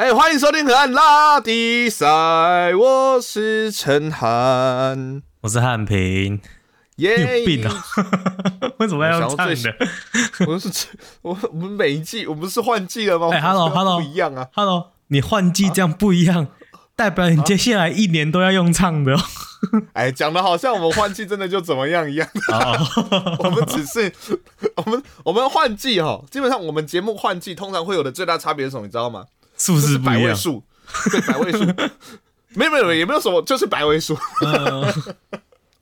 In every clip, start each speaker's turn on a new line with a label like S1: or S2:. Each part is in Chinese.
S1: 哎，欢迎收听河岸拉迪赛，我是陈涵，
S2: 我是汉平。
S1: 耶，
S2: 有病啊！为什么要用唱的？
S1: 我是我，我们每一季我们是换季了吗？
S2: 哎，Hello，Hello，
S1: 不一样啊
S2: ，Hello，你换季这样不一样，代表你接下来一年都要用唱的。
S1: 哎，讲的好像我们换季真的就怎么样一样。我们只是我们我们换季哈，基本上我们节目换季通常会有的最大差别是什么？你知道吗？
S2: 数字
S1: 百位数，对，百位数，没有没有也没有什么，就是百位数。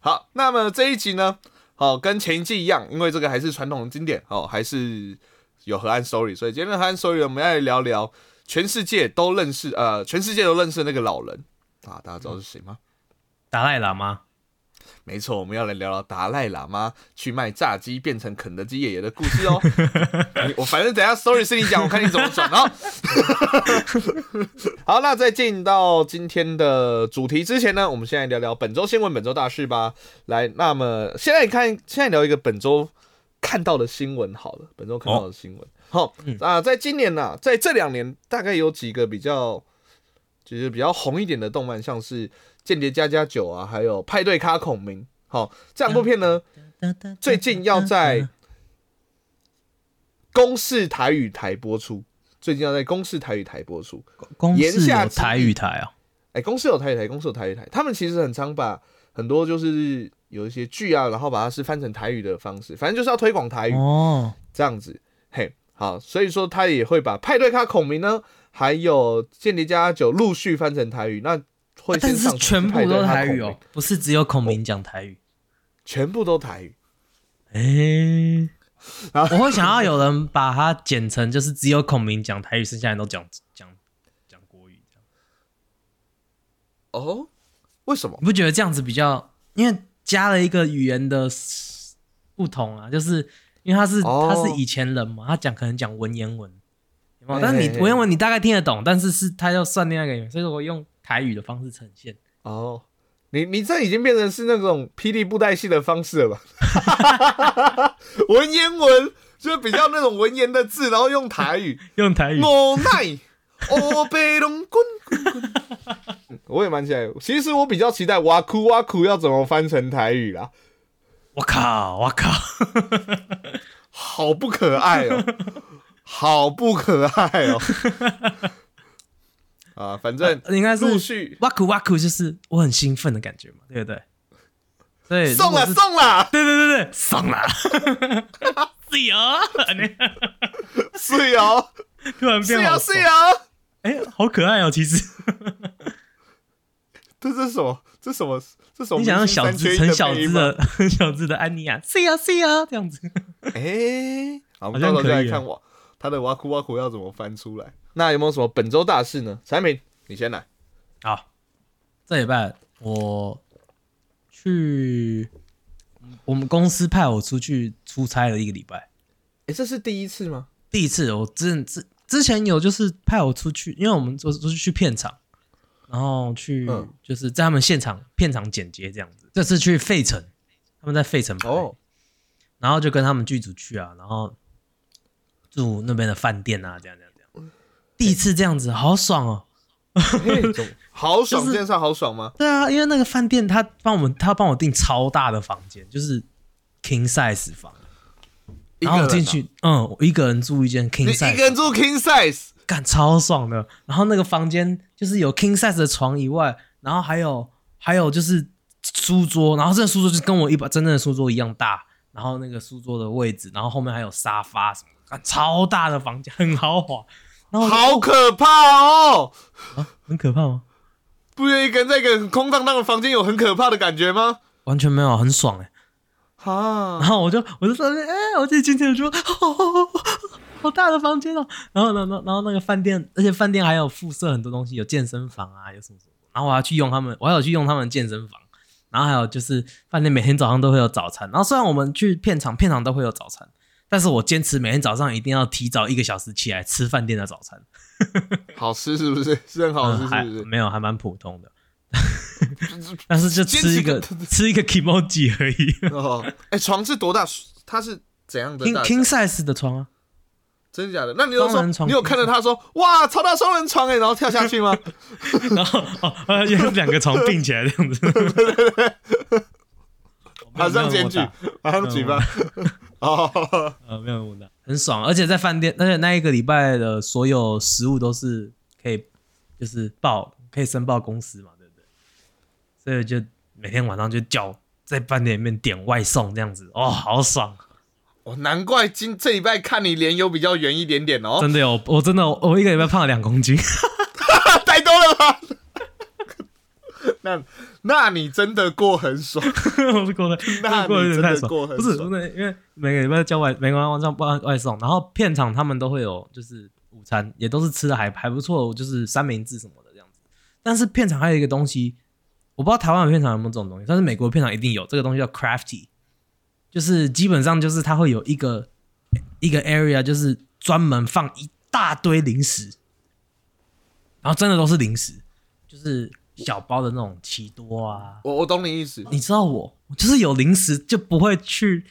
S1: 好，那么这一集呢，好跟前一季一样，因为这个还是传统的经典，哦，还是有河岸 story，所以今天的河岸 story 我们要来聊聊全世界都认识，呃，全世界都认识那个老人啊，大家知道是谁吗？
S2: 达赖喇嘛。
S1: 没错，我们要来聊聊达赖喇嘛去卖炸鸡变成肯德基爷爷的故事哦。我反正等下 story 是你讲，我看你怎么转哦。好，那在进到今天的主题之前呢，我们先来聊聊本周新闻、本周大事吧。来，那么现在看，现在聊一个本周看到的新闻好了。本周看到的新闻，好啊，在今年呢，在这两年大概有几个比较，就是比较红一点的动漫，像是。间谍加加九啊，还有派对咖孔明，好，这两部片呢，最近要在公视台语台播出。最近要在公视台语台播出。
S2: 公视有台语台啊？
S1: 哎，公视有台语台，公视有台语台。他们其实很常把很多就是有一些剧啊，然后把它是翻成台语的方式，反正就是要推广台语哦，这样子。嘿，好，所以说他也会把派对咖孔明呢，还有间谍加加九陆续翻成台语。那
S2: 但是全部都台语哦，不是只有孔明讲台语，
S1: 全部都台语。
S2: 哎，我会想要有人把它剪成，就是只有孔明讲台语，剩下人都讲讲讲国语这样。
S1: 哦，为什么？
S2: 你不觉得这样子比较？因为加了一个语言的不同啊，就是因为他是他是以前人嘛，他讲可能讲文言文，但是你文言文你大概听得懂，但是是他要算另外一个语言，所以说我用。台语的方式呈现
S1: 哦，你你这已经变成是那种霹雳布袋戏的方式了吧？文言文就是比较那种文言的字，然后用台语，
S2: 用台语。
S1: 我奈我被龙滚滚滚，我也蛮期待。其实我比较期待哇哭哇哭要怎么翻成台语啦。
S2: 我靠，我靠，
S1: 好不可爱哦，好不可爱哦。啊，反正
S2: 应该是
S1: 陆续。
S2: 哇酷哇酷，就是我很兴奋的感觉嘛，对不对？对，
S1: 送了送了，
S2: 对对对对，送了，是油，
S1: 是油，
S2: 突然变好，
S1: 是油，
S2: 哎，好可爱哦，其实，
S1: 这是什么？这什么？这什么？
S2: 你想要小只、很小只的、很小只的安妮亚，是啊是啊，这样子，
S1: 哎，好，我们到时候再来看我。他的哇哭哇哭要怎么翻出来？那有没有什么本周大事呢？产品，你先来。
S2: 好，这礼拜我去我们公司派我出去出差了一个礼拜。
S1: 哎，这是第一次吗？
S2: 第一次，我之之之前有就是派我出去，因为我们都都是去片场，然后去就是在他们现场片场剪接这样子。这次去费城，他们在费城拍，然后就跟他们剧组去啊，然后。住那边的饭店啊，这样这样这样，第一次这样子，好爽哦！
S1: 好爽，这件事好爽吗？
S2: 对啊，因为那个饭店他帮我们，他帮我订超大的房间，就是 king size 房，然后我进去，嗯，我一个人住一间 king size，
S1: 一个人住 king size，
S2: 干超爽的。然后那个房间就是有 king size 的床以外，然后还有还有就是书桌，然后这个书桌就跟我一把真正的书桌一样大，然后那个书桌的位置，然后后面还有沙发什么。啊，超大的房间，很豪华，
S1: 然后好可怕哦！
S2: 啊，很可怕吗？
S1: 不愿意跟这个空荡荡的房间有很可怕的感觉吗？
S2: 完全没有，很爽哎！
S1: 啊，
S2: 然后我就我就说，哎，我自己进去说，好大的房间哦。然后，然后，然后那个饭店，而且饭店还有附设很多东西，有健身房啊，有什么什么。然后我要去用他们，我还要去用他们健身房。然后还有就是饭店每天早上都会有早餐。然后虽然我们去片场，片场都会有早餐。但是我坚持每天早上一定要提早一个小时起来吃饭店的早餐，
S1: 好吃是不是？是很好吃是不是？
S2: 没有，还蛮普通的，但是就吃一个吃一个 kimoji 而已。
S1: 哦，哎，床是多大？它是怎样的
S2: ？king king size 的床啊，
S1: 真的假的？那你有说你有看到他说哇超大双人床哎，然后跳下去吗？
S2: 然 后哦，呃，有 两个床并起来这样子，
S1: 马上检举，马上举报。哦，
S2: 呃，没有问的，很爽，而且在饭店，而且那一个礼拜的所有食物都是可以，就是报可以申报公司嘛，对不对？所以就每天晚上就叫在饭店里面点外送这样子，哦，好爽，
S1: 哦，难怪今这礼拜看你脸有比较圆一点点哦，
S2: 真的有，我真的我一个礼拜胖了两公斤，
S1: 太多了吧？那那你真的过很爽，
S2: 我是过得
S1: 那
S2: 过得有
S1: 你真
S2: 点太爽，不是
S1: 爽。
S2: 不是，因为每个礼拜叫外每个晚上外外送，然后片场他们都会有就是午餐，也都是吃的还还不错，就是三明治什么的这样子。但是片场还有一个东西，我不知道台湾的片场有没有这种东西，但是美国的片场一定有这个东西叫 crafty，就是基本上就是它会有一个一个 area，就是专门放一大堆零食，然后真的都是零食，就是小包的那种奇多啊，
S1: 我我懂你意思。
S2: 你知道我，我就是有零食就不会去，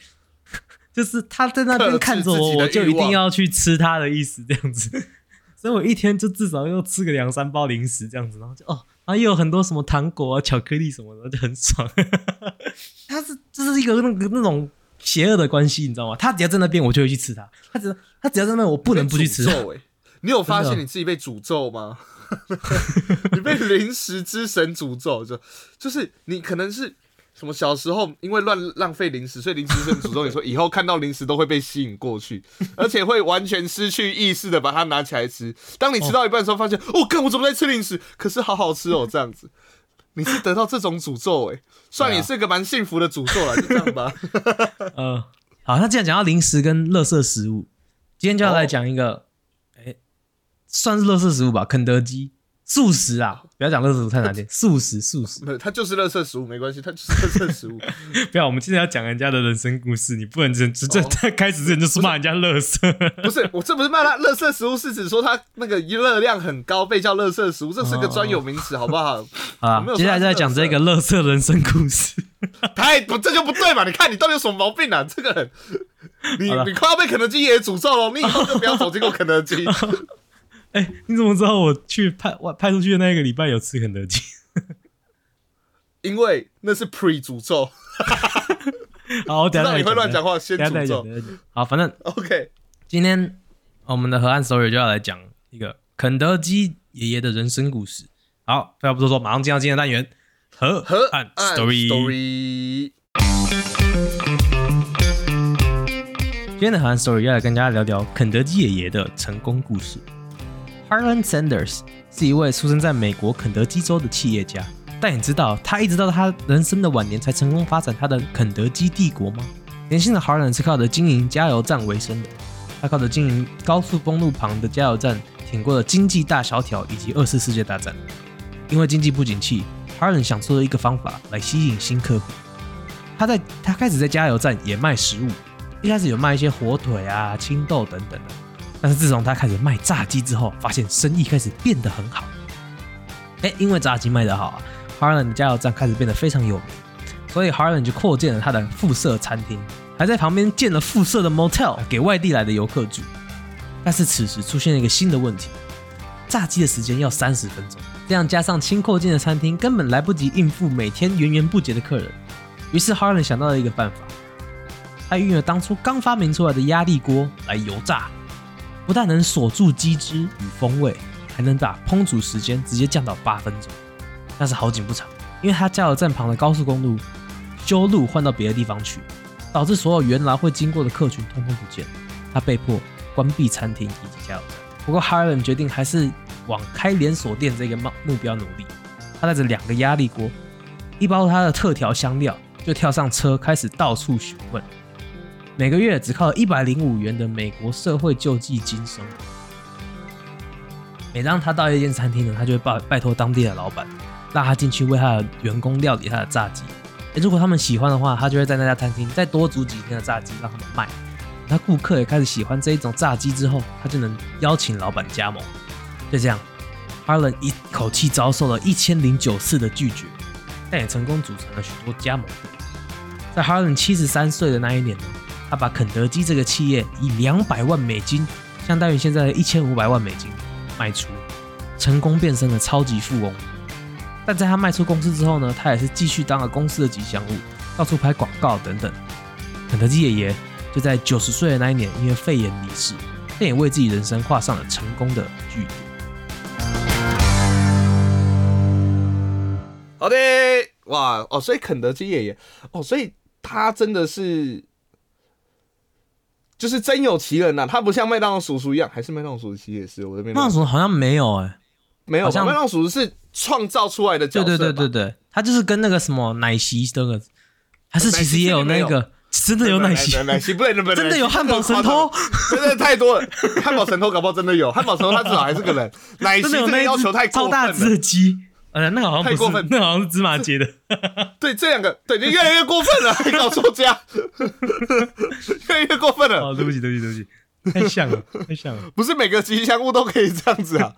S2: 就是他在那边看着我，我就一定要去吃他的意思，这样子。所以我一天就至少要吃个两三包零食这样子，然后就哦，然后又有很多什么糖果啊、巧克力什么的，就很爽。他是这是一个那个那种邪恶的关系，你知道吗？他只要在那边，我就会去吃它；他只要他只要在那边，我不能不去吃
S1: 咒欸你有发现你自己被诅咒吗？你被零食之神诅咒，就就是你可能是什么小时候因为乱浪费零食，所以零食神诅咒你说以后看到零食都会被吸引过去，而且会完全失去意识的把它拿起来吃。当你吃到一半的时候，发现哦，看我怎么在吃零食，可是好好吃哦，这样子。你是得到这种诅咒哎、算也是个蛮幸福的诅咒了，就这样吧。
S2: 呃，好，那既然讲到零食跟垃圾食物，今天就要来讲一个，哎、算是垃圾食物吧，肯德基素食啊，不要讲垃圾食物太难听，素食素食，
S1: 没有，它就是垃圾食物，没关系，它就是垃圾食物。
S2: 不要，我们今天要讲人家的人生故事，你不能只只在
S1: 哦
S2: 在开始之前就是骂人家垃圾，
S1: 不是，我这不是骂他垃圾食物，是指说它那个热量很高，被叫垃圾食物，这是个专有名词，好不好？
S2: 啊
S1: 我
S2: 接下来再讲这个垃圾人生故事，
S1: 太不，这就不对嘛！你看你到底有什么毛病啊？这个人，你你快要被肯德基爷爷诅咒了，你以后就不要走进过肯德基。
S2: 哎、你怎么知道我去派外派出去的那一个礼拜有吃肯德基？
S1: 因为那是 pre 诅咒，
S2: 好，我等一下
S1: 你会乱讲话，先诅咒。
S2: 好，反正
S1: OK，
S2: 今天我们的河岸 story 就要来讲一个肯德基爷爷的人生故事。好，废话不多说，马上进到今天的单元河
S1: 河
S2: 岸 story。今天的河岸 story 要来跟大家聊聊肯德基爷爷的成功故事。Harlan Sanders 是一位出生在美国肯德基州的企业家，但你知道他一直到他人生的晚年才成功发展他的肯德基帝国吗？年轻的 Harlan 是靠着经营加油站为生的，他靠着经营高速公路旁的加油站，挺过了经济大萧条以及二次世界大战。因为经济不景气，Harlan 想出了一个方法来吸引新客户。他在他开始在加油站也卖食物，一开始有卖一些火腿啊、青豆等等的，但是自从他开始卖炸鸡之后，发现生意开始变得很好。哎，因为炸鸡卖得好啊，Harlan 的加油站开始变得非常有名，所以 Harlan 就扩建了他的附设餐厅，还在旁边建了附设的 motel 给外地来的游客住。但是此时出现了一个新的问题，炸鸡的时间要三十分钟，这样加上新扩建的餐厅，根本来不及应付每天源源不绝的客人。于是 Harlan 想到了一个办法，他运用当初刚发明出来的压力锅来油炸，不但能锁住鸡汁与风味，还能把烹煮时间直接降到八分钟。但是好景不长，因为他加油站旁的高速公路修路换到别的地方去，导致所有原来会经过的客群通通不见。他被迫关闭餐厅以及加油站。不过 Harlan 决定还是往开连锁店这个目目标努力。他带着两个压力锅，一包他的特调香料，就跳上车开始到处询问。每个月只靠一百零五元的美国社会救济金生活。每当他到一间餐厅呢，他就会拜拜托当地的老板，让他进去为他的员工料理他的炸鸡。如果他们喜欢的话，他就会在那家餐厅再多煮几天的炸鸡让他们卖。那顾客也开始喜欢这一种炸鸡之后，他就能邀请老板加盟。就这样，Harlan 一口气遭受了一千零九次的拒绝，但也成功组成了许多加盟。在 Harlan 七十三岁的那一年呢，他把肯德基这个企业以两百万美金相当于现在的一千五百万美金卖出，成功变身了超级富翁。但在他卖出公司之后呢，他也是继续当了公司的吉祥物，到处拍广告等等。肯德基爷爷就在九十岁的那一年因为肺炎离世，但也为自己人生画上了成功的句点。
S1: 好的，哇哦，所以肯德基爷爷哦，所以他真的是就是真有其人呐、他不像麦当劳叔叔一样，还是麦当劳叔叔其实也是我这边
S2: 那种好像没有哎、
S1: 没有麦当劳叔叔是创造出来的角
S2: 对
S1: 色对，
S2: 对对对对，他就是跟那个什么奶昔那个，还是其实也有那个真的有。奶昔，
S1: 奶奶昔不能不能，
S2: 真的有汉堡神偷，
S1: 真的太多了。汉堡神偷搞不好真的有，汉堡神偷他至少还是个人，奶昔这个
S2: 真的
S1: 要求太过
S2: 超大只鸡。呃，那个好像
S1: 太过分，
S2: 那个好像是芝麻街的。
S1: 对，这两个对，你越来越过分了，还搞错家，越来越过分了。
S2: 哦，对不起，对不起，对不起，太像了，太像了。
S1: 不是每个吉祥物都可以这样子啊。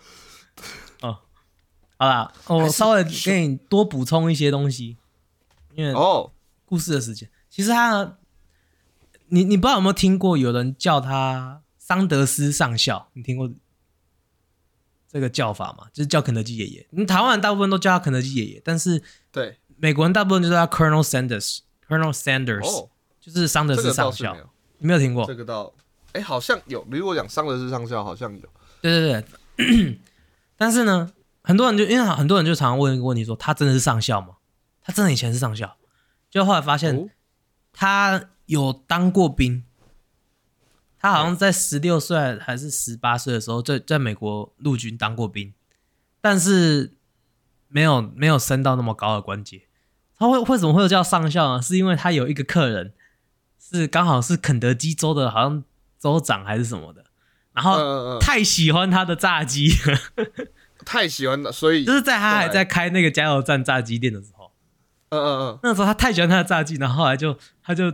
S2: 哦好啦，我稍微给你多补充一些东西，因为
S1: 哦，
S2: 故事的时间，其实他，你你不知道有没有听过有人叫他桑德斯上校？你听过这个叫法嘛？就是叫肯德基爷爷。你台湾人大部分都叫他肯德基爷爷，但是
S1: 对，
S2: 美国人大部分就叫他 Colonel Sanders，Colonel Sanders，、
S1: 哦，
S2: 就是桑德
S1: 这
S2: 斯上校。你没有听过？
S1: 这个倒，哎，好像有。如果讲桑德斯上校，好像有。
S2: 对对对，但是呢，很多人就因为很多人就常常问一个问题说，他真的是上校吗？他真的以前是上校？就后来发现
S1: 哦
S2: 他有当过兵，他好像在十六岁还是十八岁的时候，在在美国陆军当过兵，但是没有没有升到那么高的官阶。他会为什么会有叫上校呢？是因为他有一个客人是刚好是肯德基州的，好像州长还是什么的，然后太喜欢他的炸鸡，
S1: 太喜欢了，所以
S2: 就是在他还在开那个加油站炸鸡店的时候，
S1: 嗯嗯嗯，
S2: 那时候他太喜欢他的炸鸡，然后后来就他就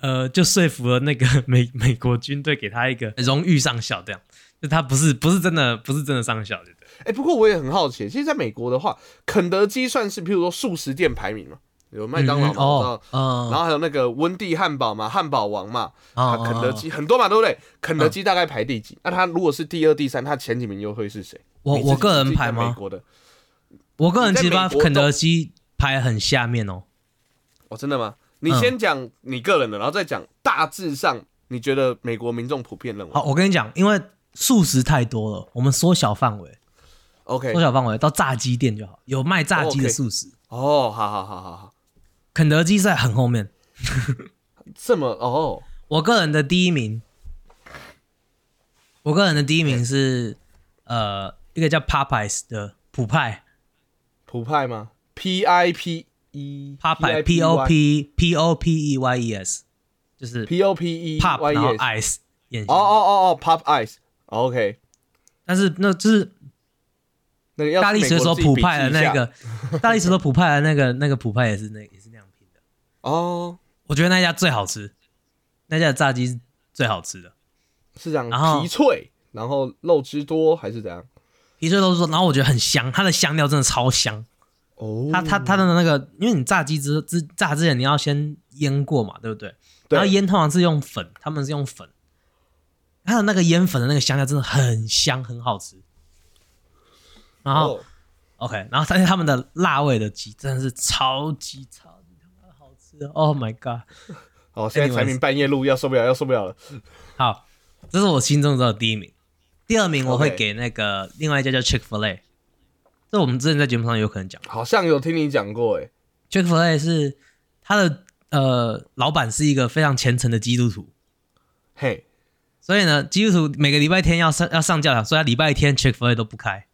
S2: 呃就说服了那个 美美国军队给他一个 荣誉上校，这样就他不是不是真的不是真的上校，对不对？
S1: 哎、不过我也很好奇，其实在美国的话，肯德基算是譬如说素食店排名嘛，有麦当劳嘛，
S2: 嗯
S1: 我知道
S2: 哦，嗯，
S1: 然后还有那个温蒂汉堡嘛，汉堡王嘛，
S2: 哦
S1: 啊，肯德，基很多嘛，对不对？肯德基大概排第几？那他如果是第二、第三，他前几名又会是谁？
S2: 我我个人排吗
S1: 美国的
S2: 我个人其实把肯德基排很下面哦。
S1: 哦，真的吗？你
S2: 嗯。
S1: 先讲你个人的，然后再讲大致上你觉得美国民众普遍认为。
S2: 好，我跟你讲，因为素食太多了，我们缩小范围
S1: ，OK。
S2: 缩小范围到炸鸡店就好，有卖炸鸡的素食。
S1: 哦，好好好好好，
S2: 肯德基在很后面，
S1: 这么哦，
S2: 我个人的第一名，我个人的第一名是呃一个叫 Popeyes 的普派。
S1: 普派吗？P I P E
S2: Popeye P O P P O P E Y E S，就是
S1: P O P E
S2: Pop
S1: Y
S2: 然后
S1: E S。
S2: Ice 眼
S1: 哦，哦哦哦，Pop Ice，OK，
S2: 但是那就是
S1: 那个要
S2: 大力水手普派的那个，大力水手普派的那个那个普派也是那也是那样拼的。
S1: 哦，
S2: 我觉得那家最好吃，那家的炸鸡是最好吃的，
S1: 是这样
S2: 然后
S1: 皮脆，然后肉汁多还是怎样？
S2: 皮脆都是说，然后我觉得很香，它的香料真的超香。
S1: 哦，
S2: 它它它的那个，因为你炸鸡之之炸之前你要先腌过嘛，对不对？
S1: 对
S2: 然后腌通常是用粉，他们是用粉，它的那个腌粉的那个香料真的很香，很好吃。然后、
S1: 哦
S2: OK，然后但是他们的辣味的鸡真的是超级超级他妈好吃的，Oh my god！
S1: 哦，现在才明半夜录，要受不了，要受不了了。
S2: 好，这是我心中的第一名。第二名我会给那个另外一家叫 Chick Fil A，这我们之前在节目上有可能讲
S1: 好像有听你讲过，哎
S2: A 是他的呃老板是一个非常虔诚的基督徒，
S1: 嘿，
S2: 所以呢，基督徒每个礼拜天要上要上教堂，所以他礼拜天 A 都不开。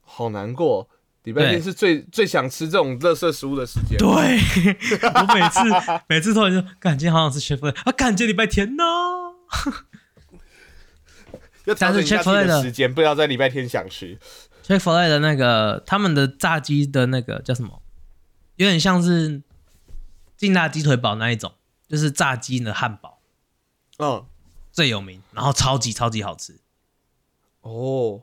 S1: 好难过。礼拜天是最最想吃这种垃圾食物的时间。
S2: 对，我每次每次突然就，感觉好想吃 A，啊，感觉礼拜天呢。
S1: 要调整一下自己
S2: 但是 Chick-fil-A 的
S1: 的时间，不要在礼拜天想吃。
S2: Chick Fil A 的那个他们的炸鸡的那个叫什么，有点像是劲辣鸡腿堡那一种，就是炸鸡的汉堡
S1: 嗯，
S2: 最有名，然后超级超级好吃。
S1: 哦，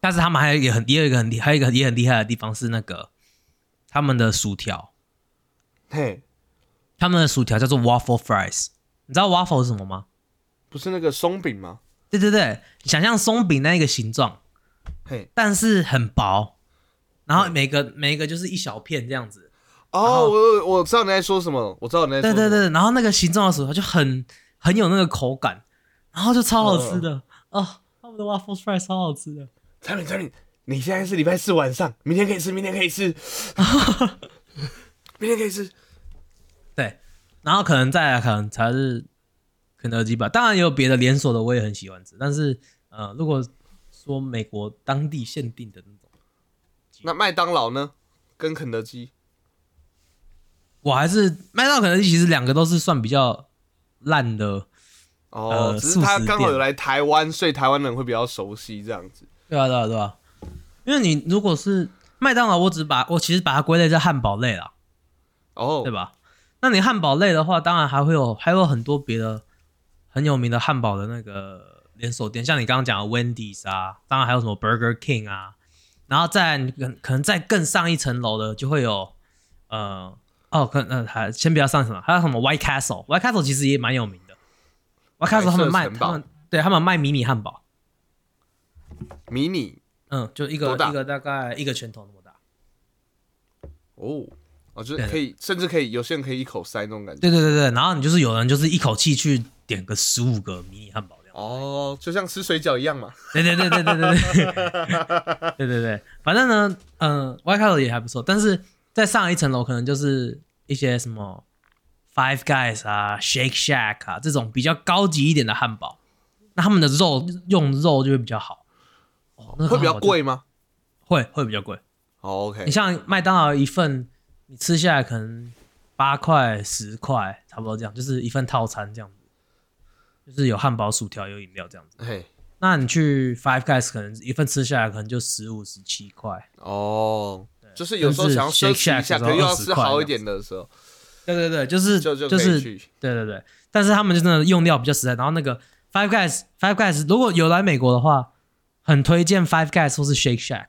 S2: 但是他们还有一个很也有一个很厉还有一个也很厉害的地方是那个他们的薯条，
S1: 嘿，
S2: 他们的薯条叫做 waffle fries。你知道 waffle 是什么吗？
S1: 不是那个松饼吗？
S2: 对对对，想象松饼那一个形状，
S1: 嘿，
S2: 但是很薄，然后每个每一个就是一小片这样子。
S1: 哦，我我知道你在说什么，我知道你在说什么。
S2: 对对对，然后那个形状的薯条就很很有那个口感，然后就超好吃的哦，他们的 waffle fry 超好吃的。
S1: 产品产品，你现在是礼拜四晚上，明天可以吃，明天可以吃，明天可以吃。
S2: 对，然后可能再来可能才是肯德基吧，当然也有别的连锁的，我也很喜欢吃。但是呃，如果说美国当地限定的那种，
S1: 那麦当劳呢？跟肯德基？
S2: 我还是麦当劳、肯德基，其实两个都是算比较烂的。
S1: 哦，
S2: 呃
S1: 只是他刚好有来台湾，所以台湾人会比较熟悉这样子。
S2: 对啊，对啊，对啊。因为你如果是麦当劳，我只把我其实把它归类在汉堡类啦，
S1: 哦，
S2: 对吧？那你汉堡类的话，当然还会有还有很多别的很有名的汉堡的那个连锁店，像你刚刚讲的 Wendy's 啊，当然还有什么 Burger King 啊，然后再你可可能再更上一层楼的就会有呃哦，可呃还先不要上什么，还有什么 White Castle，White Castle 其实也蛮有名的，White Castle 他们卖他们对他们卖迷你汉堡，
S1: 迷你
S2: 嗯，就一个一个大概一个拳头那么大。
S1: 哦，哦，就是可以，甚至可以，有些人可以一口塞那种感觉。
S2: 对对对对，然后你就是有人就是一口气去点个十五个迷你汉堡。
S1: 哦，就像吃水饺一样嘛。
S2: 对对对对对对对，对对 对，反正呢，嗯、外开头也还不错，但是在上一层楼可能就是一些什么 Five Guys 啊、Shake Shack 啊这种比较高级一点的汉堡，那他们的肉用肉就会比较好，哦，那个
S1: 会比较贵吗？
S2: 会会比较贵。
S1: 哦，OK，
S2: 你像麦当劳一份，你吃下来可能八块、十块，差不多这样，就是一份套餐这样子，就是有汉堡、薯条、有饮料这样子。
S1: 嘿，
S2: 那你去 Five Guys 可能一份吃下来可能就十五、十七块。
S1: 哦，就是有时候想要奢侈
S2: Shake
S1: 一下可能又要
S2: 的时候20
S1: 吃好一点的时候，
S2: 对对对，就是
S1: 就
S2: 是。对对对，但是他们就真的用料比较实在。然后那个 Five Guys Five Guys 如果有来美国的话，很推荐 Five Guys 或是 Shake Shack。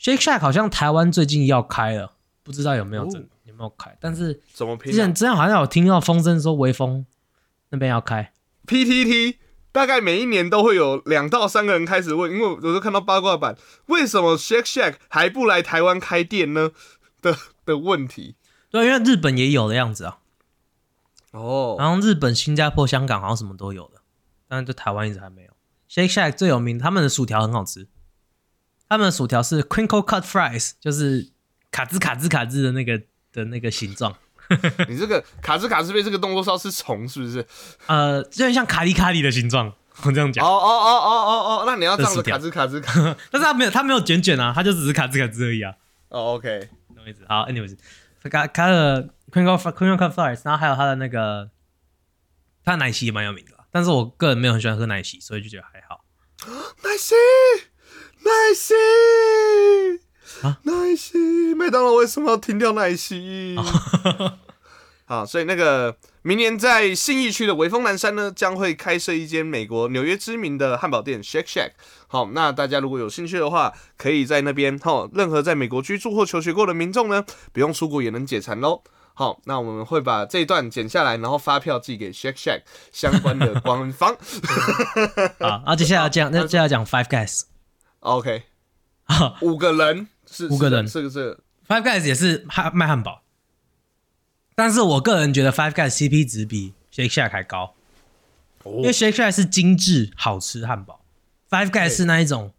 S2: Shake Shack 好像台湾最近要开了，不知道有没有真、
S1: 哦
S2: 有没有开。但是
S1: 怎么啊
S2: 之前之前好像有听到风声说微风那边要开，
S1: ？PTT 大概每一年都会有两到三个人开始问，因为我都看到八卦版，为什么 Shake Shack 还不来台湾开店呢？的的问题。
S2: 对，因为日本也有的样子啊，
S1: 哦，
S2: 然后日本、新加坡、香港好像什么都有的，但是就台湾一直还没有。Shake Shack 最有名，他们的薯条很好吃，他们的薯条是 crinkle cut fries，就是卡兹卡兹卡兹的那个的那个形状，
S1: 你这个卡兹卡兹贝这个动作是要吃虫是不是？
S2: 呃，有点像卡里卡里的形状，我这样
S1: 哦
S2: 讲。
S1: 哦哦哦哦哦哦，那你要这样子卡兹卡兹卡。
S2: 但是他没有，他没有卷卷啊，他就只是卡兹卡兹而已啊，
S1: 哦，OK，
S2: 懂意思？好它的 crinkle fr- crinkle cut fries，然后还有他的那个，他的奶昔也蛮有名的，但是我个人没有很喜欢喝奶昔，所以就觉得还好。
S1: 奈西，奈西，
S2: 啊
S1: 奈西，麦当劳为什么要停掉奈西？好，所以那个明年在信义区的微风南山呢，将会开设一间美国纽约知名的汉堡店 Shake Shack。好，那大家如果有兴趣的话，可以在那边好，任何在美国居住或求学过的民众呢，不用出国也能解馋喽。好，那我们会把这一段剪下来，然后发票寄给 Shake Shack 相关的官方。
S2: 好，然后接下来讲，那接下来讲 Five Guys。
S1: OK，
S2: 啊
S1: 五个人是
S2: 五个人。
S1: 是是是
S2: Five Guys 也是汉卖汉堡，但是我个人觉得 Five Guys CP 值比 Shake Shack 还高，因为 Shake Shack 是精致好吃汉堡，Five Guys 是那一种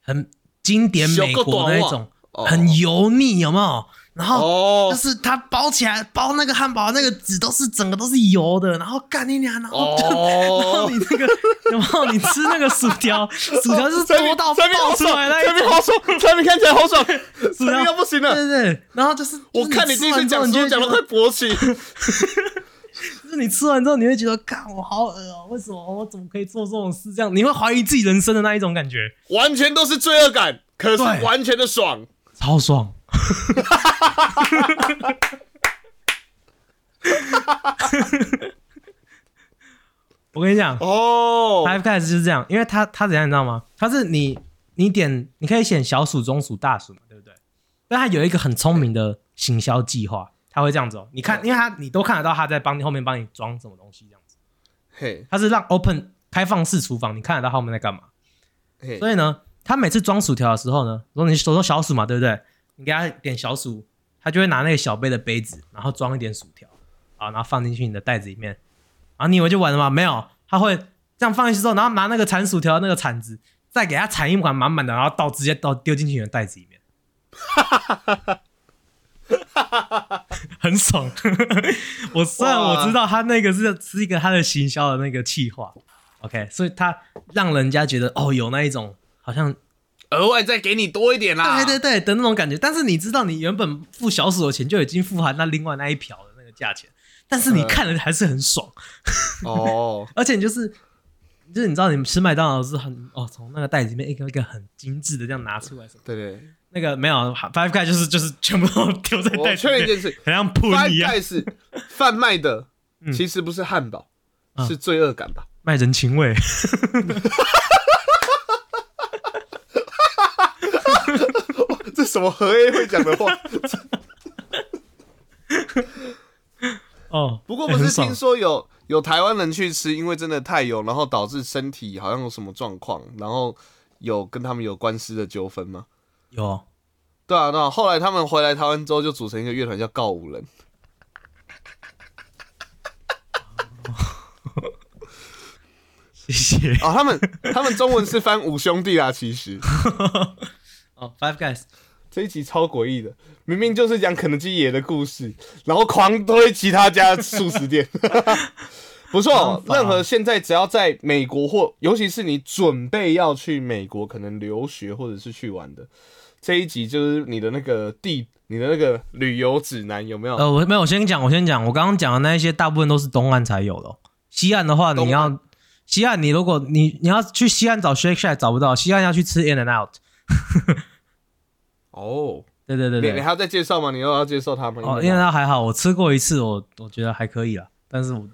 S2: 很经典美国那一种，
S1: 哦。
S2: 很油腻，有没有？然后
S1: 哦
S2: 就是它包起来包那个汉堡，那个纸都是整个都是油的，然后干你娘，然后就、然后
S1: 哦
S2: 你，那个 然后？你吃那个薯条，薯条是多到
S1: 这边好
S2: 爆出来
S1: 爽，
S2: 那一种。
S1: 这边好爽，这边看起来好爽，薯
S2: 条
S1: 不行了。
S2: 对对对，然后就是
S1: 我看你第一次讲书讲的快勃起，
S2: 就是你吃完之后，你会觉得，看我好恶哦、为什么我怎么可以做这种事？这样你会怀疑自己人生的那一种感觉，
S1: 完全都是罪恶感，可是完全的爽。
S2: 超爽。我跟你讲
S1: 哦
S2: ，，Five Guys 就是这样，因为它它怎样你知道吗？它是你你点你可以选小鼠、中鼠、大鼠嘛，对不对？但它有一个很聪明的行销计划，它会这样子哦。你看，因为它你都看得到他在帮你后面帮你装什么东西这样子。
S1: 嘿，
S2: 它是让 open 开放式厨房，你看得到他们在干嘛。
S1: 嘿，
S2: 所以呢，他每次装薯条的时候呢，如果你手说小鼠嘛，对不对？你给他点小薯，他就会拿那个小杯的杯子，然后装一点薯条啊，然后放进去你的袋子里面。然后你以为就完了吗？没有，他会这样放进去之后，然后拿那个铲薯条的那个铲子，再给他铲一碗满满的，然后倒直接倒丢进去你的袋子里面。很爽，我虽然我知道他那个是是一个他的行销的那个企划，OK，所以他让人家觉得哦有那一种好像
S1: 额外再给你多一点啦。
S2: 对对对的那种感觉，但是你知道你原本付小鼠的钱就已经富含那另外那一瓢的那个价钱，但是你看了还是很爽，
S1: 哦，
S2: 而且你就是就是你知道你们吃麦当劳是很哦从那个袋子里面一个一个很精致的这样拿出来什么，
S1: 对对，
S2: 那个没有 Five Guys 就是就 是全部都丢在袋子里面，
S1: 确认一件事
S2: 很像喷一
S1: ，Five，Guys 贩卖的
S2: 嗯。
S1: 其实不是汉堡，
S2: 嗯
S1: 是罪恶感吧？
S2: 卖人情味。
S1: 这什么和 A 会讲的话？
S2: 哦，
S1: 不过不是听说有有台湾人去吃，因为真的太油，然后导致身体好像有什么状况，然后有跟他们有官司的纠纷吗？
S2: 有
S1: 对啊，那后来他们回来台湾之后，就组成一个乐团叫告五人。
S2: 谢谢
S1: 哦，他们他们中文是翻五兄弟啦，其实
S2: 哦，Five Guys
S1: 这一集超诡异的，明明就是讲肯德基爷的故事，然后狂推其他家素食店。不错，任何现在只要在美国或尤其是你准备要去美国可能留学或者是去玩的，这一集就是你的那个地，你的那个旅游指南有没有？
S2: 呃，我没有，我先讲，我先讲，我刚刚讲的那一些大部分都是东岸才有的哦、西岸的话，你要西岸，你如果你你要去西岸找 Shake Shack 找不到，西岸要去吃 In and Out。
S1: 哦，
S2: 对对对对，
S1: 你你还要再介绍吗？你又要介绍他们？
S2: 哦，In and Out 还好，我吃过一次，我我觉得还可以啦。但是我，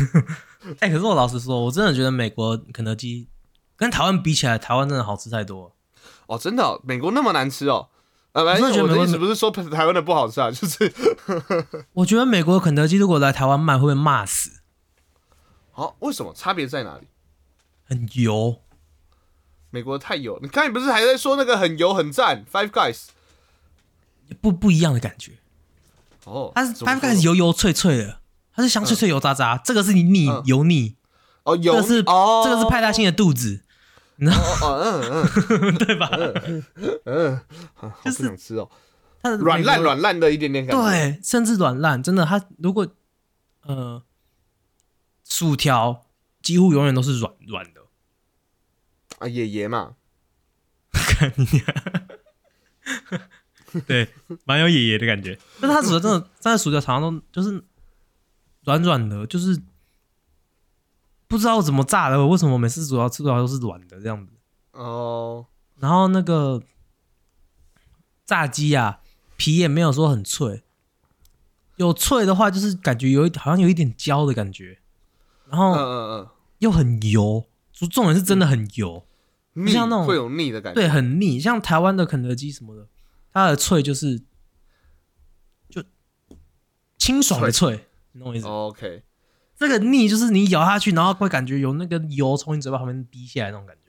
S2: 哎、可是我老实说，我真的觉得美国肯德基跟台湾比起来，台湾真的好吃太多了。
S1: 哦，真的哦、美国那么难吃哦？呃，
S2: 真的
S1: 不是，我
S2: 觉得美国
S1: 的意思不是说台湾的不好吃啊，就是
S2: 我觉得美国的肯德基如果来台湾卖，会被骂死，
S1: 好，为什么差别在哪里？
S2: 很油。
S1: 美国太油，你看你不是还在说那个很油很赞？Five Guys
S2: 不不一样的感觉，
S1: 哦，
S2: 它是 Five Guys 油油脆脆的，它是香脆脆油渣渣，这个是你腻
S1: 嗯。
S2: 油腻，
S1: 哦油
S2: 这个是
S1: 哦，
S2: 这个是派大星的肚子，
S1: 哦哦嗯嗯。
S2: 对吧？
S1: 嗯，好
S2: 就是
S1: 不想吃哦，
S2: 它的
S1: 软烂软烂的一点点感觉。
S2: 对，甚至软烂，真的，它如果呃薯条几乎永远都是软软的，
S1: 啊，爷爷嘛，
S2: 看你，对，蛮有爷爷的感觉。但是它薯条真的，它的薯条常常都就是软软的，就是不知道怎么炸的，为什么每次煮要吃出来都是软的这样子。
S1: 哦，
S2: 然后那个炸鸡啊，皮也没有说很脆，有脆的话就是感觉有一好像有一点焦的感觉，然
S1: 嗯
S2: 后
S1: 嗯
S2: 又很油，重重点是真的很油，
S1: 嗯，腻
S2: 像那种
S1: 会有腻的感觉。
S2: 对，很腻。像台湾的肯德基什么的，它的脆就是就清爽的脆，你懂我意思吗
S1: ？OK，
S2: 这个腻就是你咬下去，然后会感觉有那个油从你嘴巴旁边滴下来那种感觉。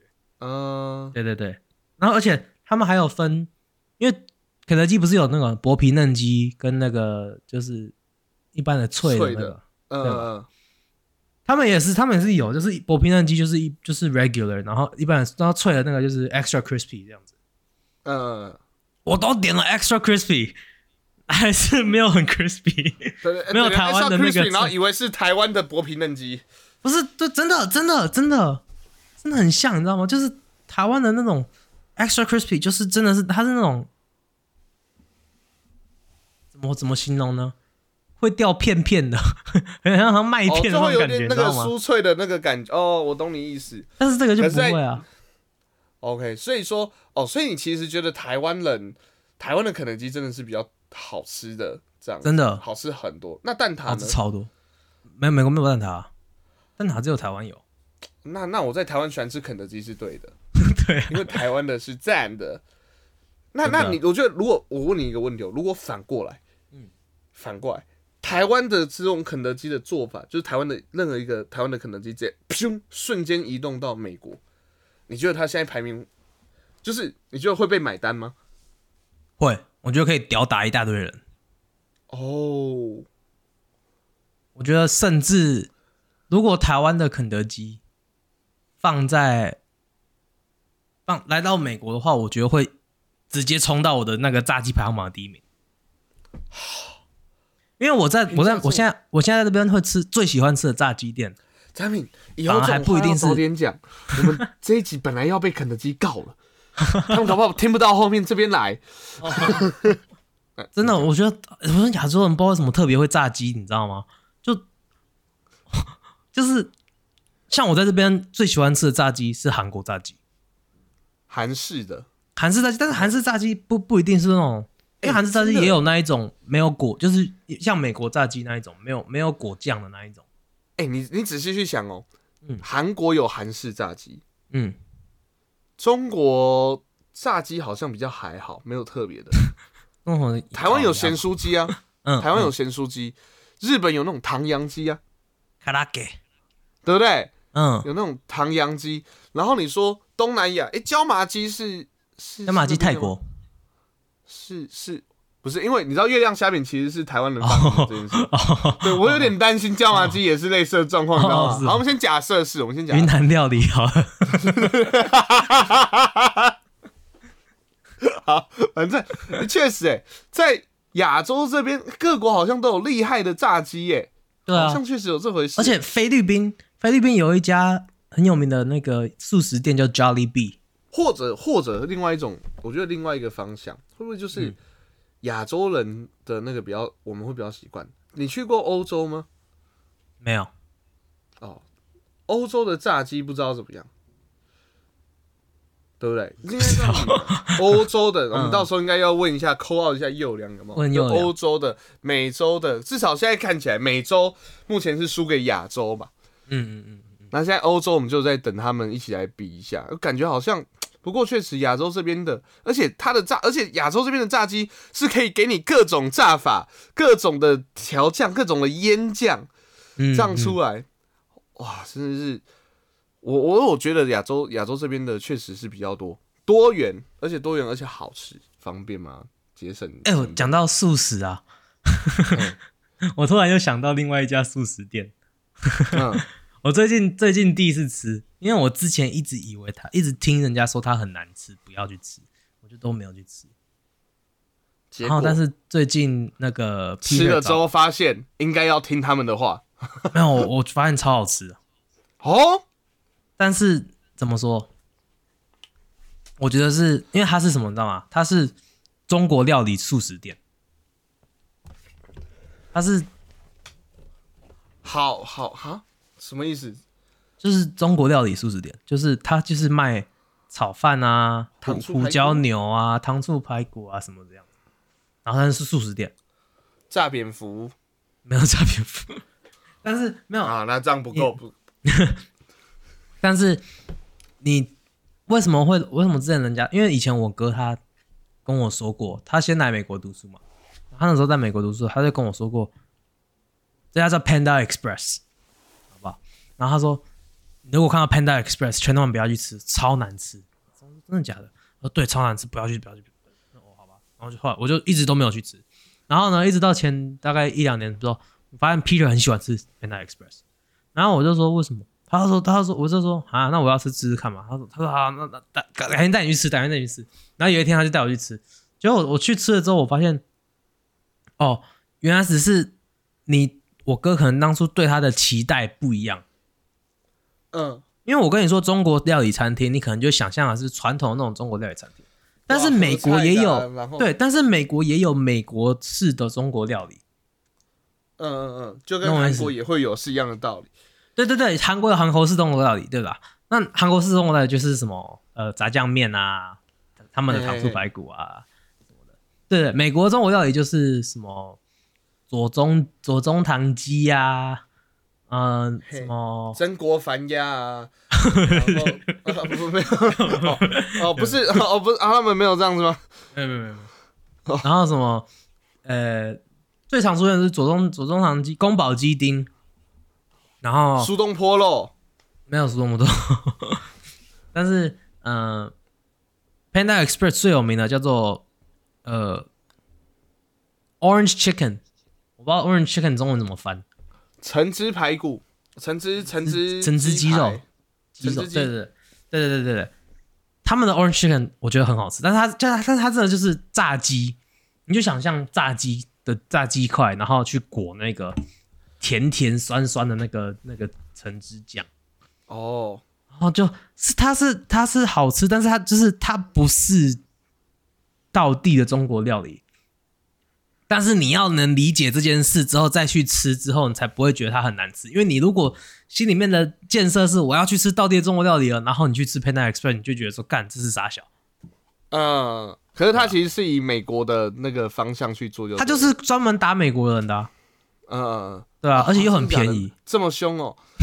S1: 嗯，
S2: 对对对，然后而且他们还有分，因为肯德基不是有那个薄皮嫩鸡跟那个就是一般的脆的那个，
S1: 嗯
S2: 对
S1: 嗯
S2: 他们也是，他们也是有，就是薄皮嫩鸡就是一就是 regular，然后一般的然后脆的那个就是 extra crispy 这样子。
S1: 呃，
S2: 我都点了 extra crispy，还是没有很 crispy，没有台湾的那个
S1: crispy，然后以为是台湾的薄皮嫩鸡。
S2: 不是，这，真的真的真的真的很像，你知道吗？就是台湾的那种 extra crispy，就是真的是它是那种怎么怎么形容呢？会掉片片的，很像像麦
S1: 哦，
S2: 片的
S1: 就会有
S2: 那种感觉，
S1: 点那个
S2: 你知道吗？
S1: 酥脆的那个感觉。哦，我懂你意思。
S2: 但是这个就不会啊
S1: ，OK，所以说，哦，所以你其实觉得台湾人，台湾的肯德基真的是比较好吃的，这样
S2: 真的
S1: 好吃很多。那蛋挞
S2: 好
S1: 呢
S2: 吃？超多。没有美国没有蛋挞，蛋挞只有台湾有。
S1: 那那我在台湾喜欢吃肯德基是对的，
S2: 对啊，
S1: 因为台湾的是赞的。那那你，我觉得如果我问你一个问题哦，如果反过来，
S2: 嗯
S1: 反过来，台湾的这种肯德基的做法，就是台湾的任何一个台湾的肯德基，直接砰瞬间移动到美国，你觉得他现在排名，就是你觉得会被买单吗？
S2: 会，我觉得可以屌打一大堆人。
S1: 哦，
S2: 我觉得甚至如果台湾的肯德基放在放来到美国的话，我觉得会直接冲到我的那个炸鸡排行榜的第一名。因为我在我在我现在我现在在这边会吃最喜欢吃的炸鸡店，
S1: 产品，以后
S2: 还不一定是
S1: 早点讲。我们这一集本来要被肯德基告了，他们搞不好听不到后面这边来。
S2: 真的，我觉得我说亚洲人不知道为什么特别会炸鸡，你知道吗？就 就是像我在这边最喜欢吃的炸鸡是韩国炸鸡，
S1: 韩式的，
S2: 韩式炸鸡，但是韩式炸鸡不不一定是那种，因为
S1: 哎
S2: 韩式炸鸡也有那一种没有果，就是像美国炸鸡那一种没有没有果酱的那一种。
S1: 哎、你你仔细去想哦，
S2: 嗯。
S1: 韩国有韩式炸鸡，
S2: 嗯，
S1: 中国炸鸡好像比较还好，没有特别的。
S2: 那 种
S1: 台湾有咸酥鸡啊，
S2: 嗯，
S1: 台湾有咸酥鸡，日本有那种唐扬鸡啊，
S2: 卡拉给，
S1: 对不对？
S2: 嗯，
S1: 有那种唐扬鸡，然后你说东南亚，哎、椒麻鸡是是
S2: 椒麻鸡泰国，
S1: 是是。不是？因为你知道月亮虾饼其实是台湾人发明的这件事，
S2: 哦，
S1: 对我有点担心椒麻鸡也是类似的状况，你知道吗？好，我们先假设是，我们先假设。
S2: 云南料理好了，
S1: 好，反正确实哎、在亚洲这边各国好像都有厉害的炸鸡哎、
S2: 对啊。
S1: 好像，确实有这回事。
S2: 而且菲律宾菲律宾有一家很有名的那个素食店叫 Jolly Bee，
S1: 或者或者另外一种，我觉得另外一个方向会不会就是
S2: 嗯
S1: 亚洲人的那个比较，我们会比较习惯。你去过欧洲吗？
S2: 没有，
S1: 哦，欧洲的炸鸡不知道怎么样，对不对？应该这样子欧洲的，我们 到时候应该要问一下，扣号一下幼良有没有？就
S2: 问右良
S1: 欧洲的、美洲的，至少现在看起来，美洲目前是输给亚洲吧。
S2: 嗯嗯嗯，
S1: 那现在欧洲我们就在等他们一起来比一下，感觉好像。不过确实，亚洲这边的，而且它的炸，而且亚洲这边的炸鸡是可以给你各种炸法、各种的调酱、各种的腌酱，
S2: 嗯
S1: 这样出来，哇，真的是，我我我觉得亚洲亚洲这边的确实是比较多多元，而且多元而且好吃，方便嘛，节省。
S2: 哎、我讲到素食啊，我突然又想到另外一家素食店。
S1: 嗯，
S2: 我最近最近第一次吃，因为我之前一直以为它，一直听人家说它很难吃，不要去吃，我就都没有去吃。然后，但是最近那个
S1: 吃了之后发现应该要听他们的话
S2: 没有，我我发现超好吃的。
S1: 哦。
S2: 但是怎么说？我觉得是因为它是什么，你知道吗？它是中国料理素食店，它是
S1: 好好哈，什么意思？
S2: 就是中国料理素食店，就是他就是卖炒饭啊、胡
S1: 糖
S2: 胡椒牛啊、糖醋排骨啊什么这样。然后它是素食店，
S1: 炸蝙蝠
S2: 没有炸蝙蝠，但是没有，
S1: 啊？那这样不够不？
S2: 但是你为什么会为什么之前人家？因为以前我哥他跟我说过，他先来美国读书嘛，他那时候在美国读书，他就跟我说过，这家叫 Panda Express？然后他说，如果看到 Panda Express，千万不要去吃，超难吃。真的假的？我说对，超难吃，不要去，不要去。哦，好吧。然后就后来我就一直都没有去吃，然后呢，一直到前大概一两年之后，我发现 Peter 很喜欢吃 Panda Express，然后我就说为什么？他说他说我就说啊，那我要吃吃吃看嘛。他说他说好，那那改改天带你去吃，改天带你去吃。然后有一天他就带我去吃，结果我去吃了之后，我发现哦，原来只是你我哥可能当初对他的期待不一样。
S1: 嗯，
S2: 因为我跟你说，中国料理餐厅，你可能就想象的是传统的那种中国料理餐厅，但是美国也有
S1: 啊
S2: 对，但是美国也有美国式的中国料理。
S1: 嗯嗯嗯，就跟韩国也会有是一样的道理。
S2: 对对对，韩国有韩国式中国料理，对吧？那韩国式中国料理就是什么呃炸酱面啊，他们的糖醋排骨啊什么的。对对，美国中国料理就是什么左宗左宗棠鸡呀，嗯、
S1: 嘿
S2: 什么？
S1: 曾国藩鸭啊，然后啊不没有哦哦 不是哦不是啊他们没有这样子吗？
S2: 没有没有没有，然后什么呃最常出现的是左宗左宗棠鸡、宫保鸡丁，然后
S1: 苏东坡肉，
S2: 没有苏东坡肉，但是嗯、呃、，Panda Express 最有名的叫做呃 Orange Chicken，我不知道 Orange Chicken 中文怎么翻，
S1: 橙汁排骨，橙汁橙汁
S2: 橙汁鸡肉，鸡肉对对对对对对对，他们的 orange chicken 我觉得很好吃，但是它就但是它真的就是炸鸡，你就想象炸鸡的炸鸡块，然后去裹那个甜甜酸酸的那个那个橙汁酱，
S1: 哦，
S2: 然后就是它是它是好吃，但是它就是它不是道地的中国料理，但是你要能理解这件事之后再去吃之后，你才不会觉得它很难吃。因为你如果心里面的建设是我要去吃道地的中国料理了，然后你去吃 Panda Express，你就觉得说干这是傻小。
S1: 嗯，可是它其实是以美国的那个方向去做，
S2: 它就是专门打美国人的啊、
S1: 嗯，
S2: 对啊，而且又很便宜。
S1: 这么凶哦。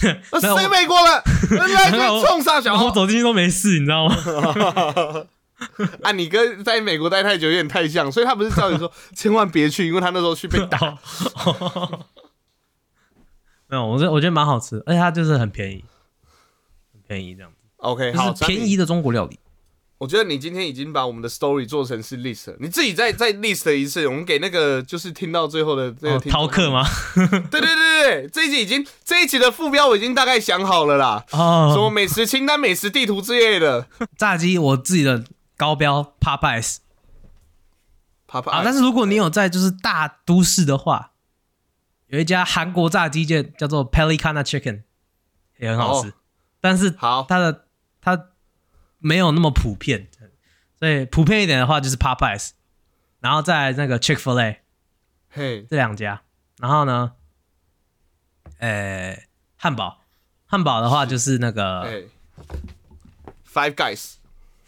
S2: 没有
S1: 谁美国人？人家在 冲上小
S2: 然后
S1: 号。
S2: 走进去都没事，你知道吗？
S1: 啊，你跟在美国待太久有点太像，所以他不是叫你说 千万别去，因为他那时候去被打。
S2: 没有，我觉得我觉得蛮好吃，而且它就是很便宜，很便宜这样子
S1: ，OK，好，
S2: 就是便宜的中国料理。
S1: 我觉得你今天已经把我们的 story 做成是 list，了你自己再再 list 一次，我们给那个就是听到最后的那个
S2: 哦
S1: 听众
S2: 饕客吗？
S1: 对对对对，这一集已经这一集的副标我已经大概想好了啦，什么
S2: 哦，
S1: 美食清单、美食地图之类的。
S2: 炸鸡我自己的高标
S1: 啪
S2: 啊，但是如果你有在就是大都市的话，有一家韩国炸鸡店叫做 Pelicana Chicken，也很好吃，
S1: 哦。
S2: 但是
S1: 好。
S2: 它的它没有那么普遍，所以普遍一点的话就是 Popeyes，然后再那个 Chick Fil A。
S1: 嘿，
S2: 这两家。然后呢，呃，汉堡，汉堡的话就是那个
S1: 哎，Five Guys。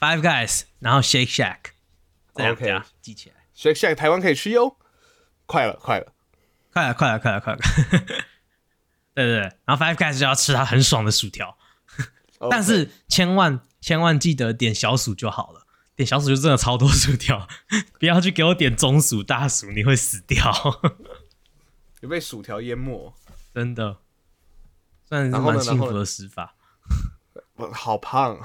S2: Five Guys，然后 Shake Shack 这两家
S1: OK
S2: 记起来。
S1: Shake Shack 台湾可以吃哟，快了，快了。
S2: 快了，快了，快了，快了！对对对，然后 Five Guys 就要吃它很爽的薯条，但是千万千万记得点小薯就好了，点小薯就真的超多薯条，不要去给我点中薯、大薯，你会死掉，
S1: 有被薯条淹没，
S2: 真的，算是蛮幸福的死法。
S1: 我好胖。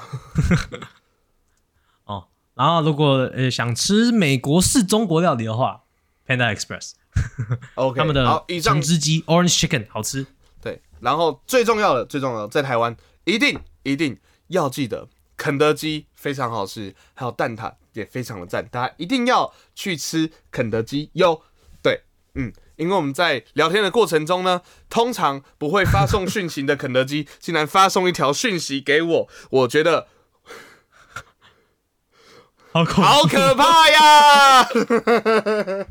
S2: 哦，然后如果呃想吃美国式中国料理的话，Panda Express
S1: OK，
S2: 他们的
S1: 好，以上
S2: 橙汁鸡 Orange Chicken 好吃。
S1: 对，然后最重要的，最重要的，在台湾一定一定要记得，肯德基非常好吃，还有蛋挞也非常的赞，大家一定要去吃肯德基哟。对，嗯，因为我们在聊天的过程中呢，通常不会发送讯息的肯德基，竟然发送一条讯息给我，我觉得
S2: 好恐怖！
S1: 好可怕呀！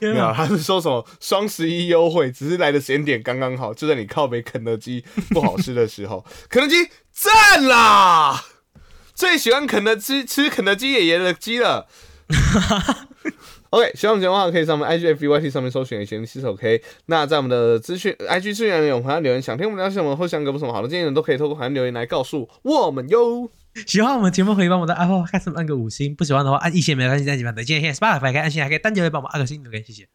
S1: 没有，
S2: 天啊！
S1: 他是说什么双十一优惠，只是来的时间点刚刚好，就在你靠北肯德基不好吃的时候，肯德基赞啦！最喜欢肯德基吃肯德基爷爷的鸡了。OK，喜欢我们节目的话，可以上我们 IG、F B、Y T 上面搜寻“闲七手 K”。那在我们的资讯 IG 资源里有回答留言，想听我们聊什么或想给我们什么好的建议呢，都可以透过回答留言来告诉我们哟。
S2: 喜欢我们节目可以帮我们的 Apple Podcast 按个五星，不喜欢的话按一星没关系，但喜欢的建议 Spotify 可以按星，还可以单节帮我们按个星留言，谢谢。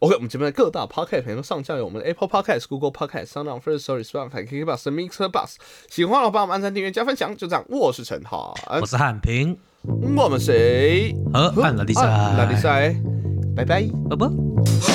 S1: OK，我们节目在各大 Podcast 平台上架，有我们的 Apple Podcast、Google Podcast、Sound On、First Story、Spotify、KK Bus、Mixer Bus。喜欢的话，帮我们按赞、订阅、加分享。就这样，我是陈浩，
S2: 我是汉平，
S1: 我们谁？
S2: 和按了第三，
S1: 拉力赛，拜拜。
S2: 拜拜。